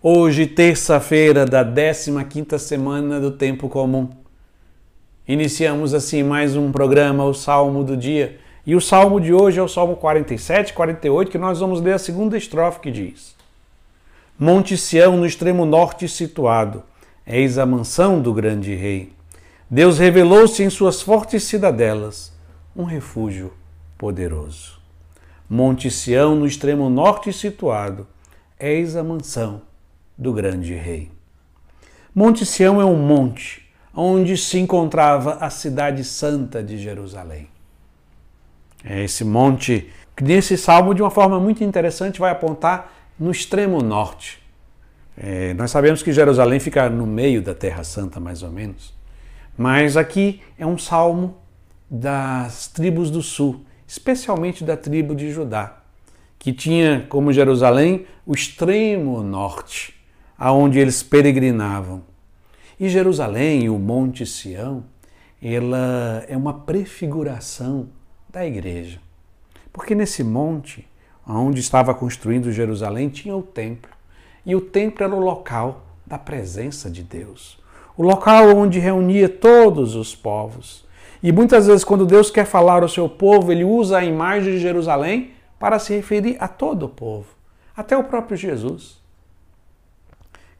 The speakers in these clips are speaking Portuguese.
Hoje, terça-feira da 15ª semana do tempo comum. Iniciamos assim mais um programa, o Salmo do dia. E o salmo de hoje é o Salmo 47, 48, que nós vamos ler a segunda estrofe que diz: Monte Sião no extremo norte situado, eis a mansão do grande rei. Deus revelou-se em suas fortes cidadelas, um refúgio poderoso. Monte Sião no extremo norte situado, eis a mansão do grande rei. Monte Sião é um monte onde se encontrava a cidade santa de Jerusalém. É esse monte que nesse salmo, de uma forma muito interessante, vai apontar no extremo norte. É, nós sabemos que Jerusalém fica no meio da Terra Santa, mais ou menos. Mas aqui é um salmo das tribos do sul, especialmente da tribo de Judá, que tinha como Jerusalém o extremo norte aonde eles peregrinavam. E Jerusalém, o Monte Sião, ela é uma prefiguração da igreja. Porque nesse monte, onde estava construindo Jerusalém, tinha o templo. E o templo era o local da presença de Deus. O local onde reunia todos os povos. E muitas vezes, quando Deus quer falar ao seu povo, ele usa a imagem de Jerusalém para se referir a todo o povo, até o próprio Jesus.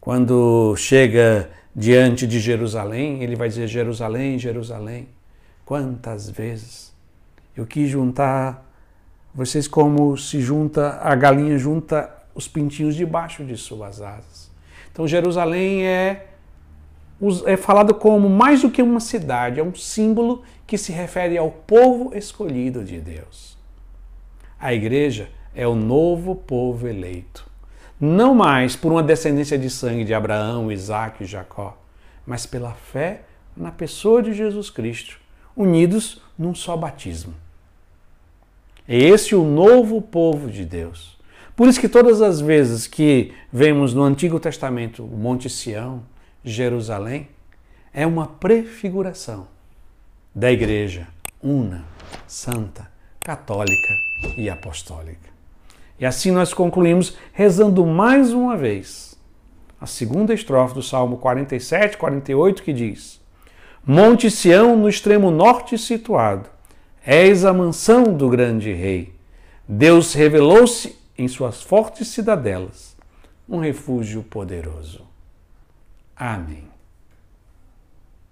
Quando chega diante de Jerusalém, ele vai dizer: Jerusalém, Jerusalém, quantas vezes eu quis juntar vocês como se junta a galinha junta os pintinhos debaixo de suas asas. Então Jerusalém é é falado como mais do que uma cidade, é um símbolo que se refere ao povo escolhido de Deus. A igreja é o novo povo eleito não mais por uma descendência de sangue de Abraão, Isaac e Jacó, mas pela fé na pessoa de Jesus Cristo, unidos num só batismo. É esse o novo povo de Deus. Por isso que todas as vezes que vemos no Antigo Testamento o Monte Sião, Jerusalém, é uma prefiguração da igreja una, santa, católica e apostólica. E assim nós concluímos rezando mais uma vez a segunda estrofe do Salmo 47, 48, que diz: Monte Sião no extremo norte situado, és a mansão do grande rei. Deus revelou-se em suas fortes cidadelas, um refúgio poderoso. Amém.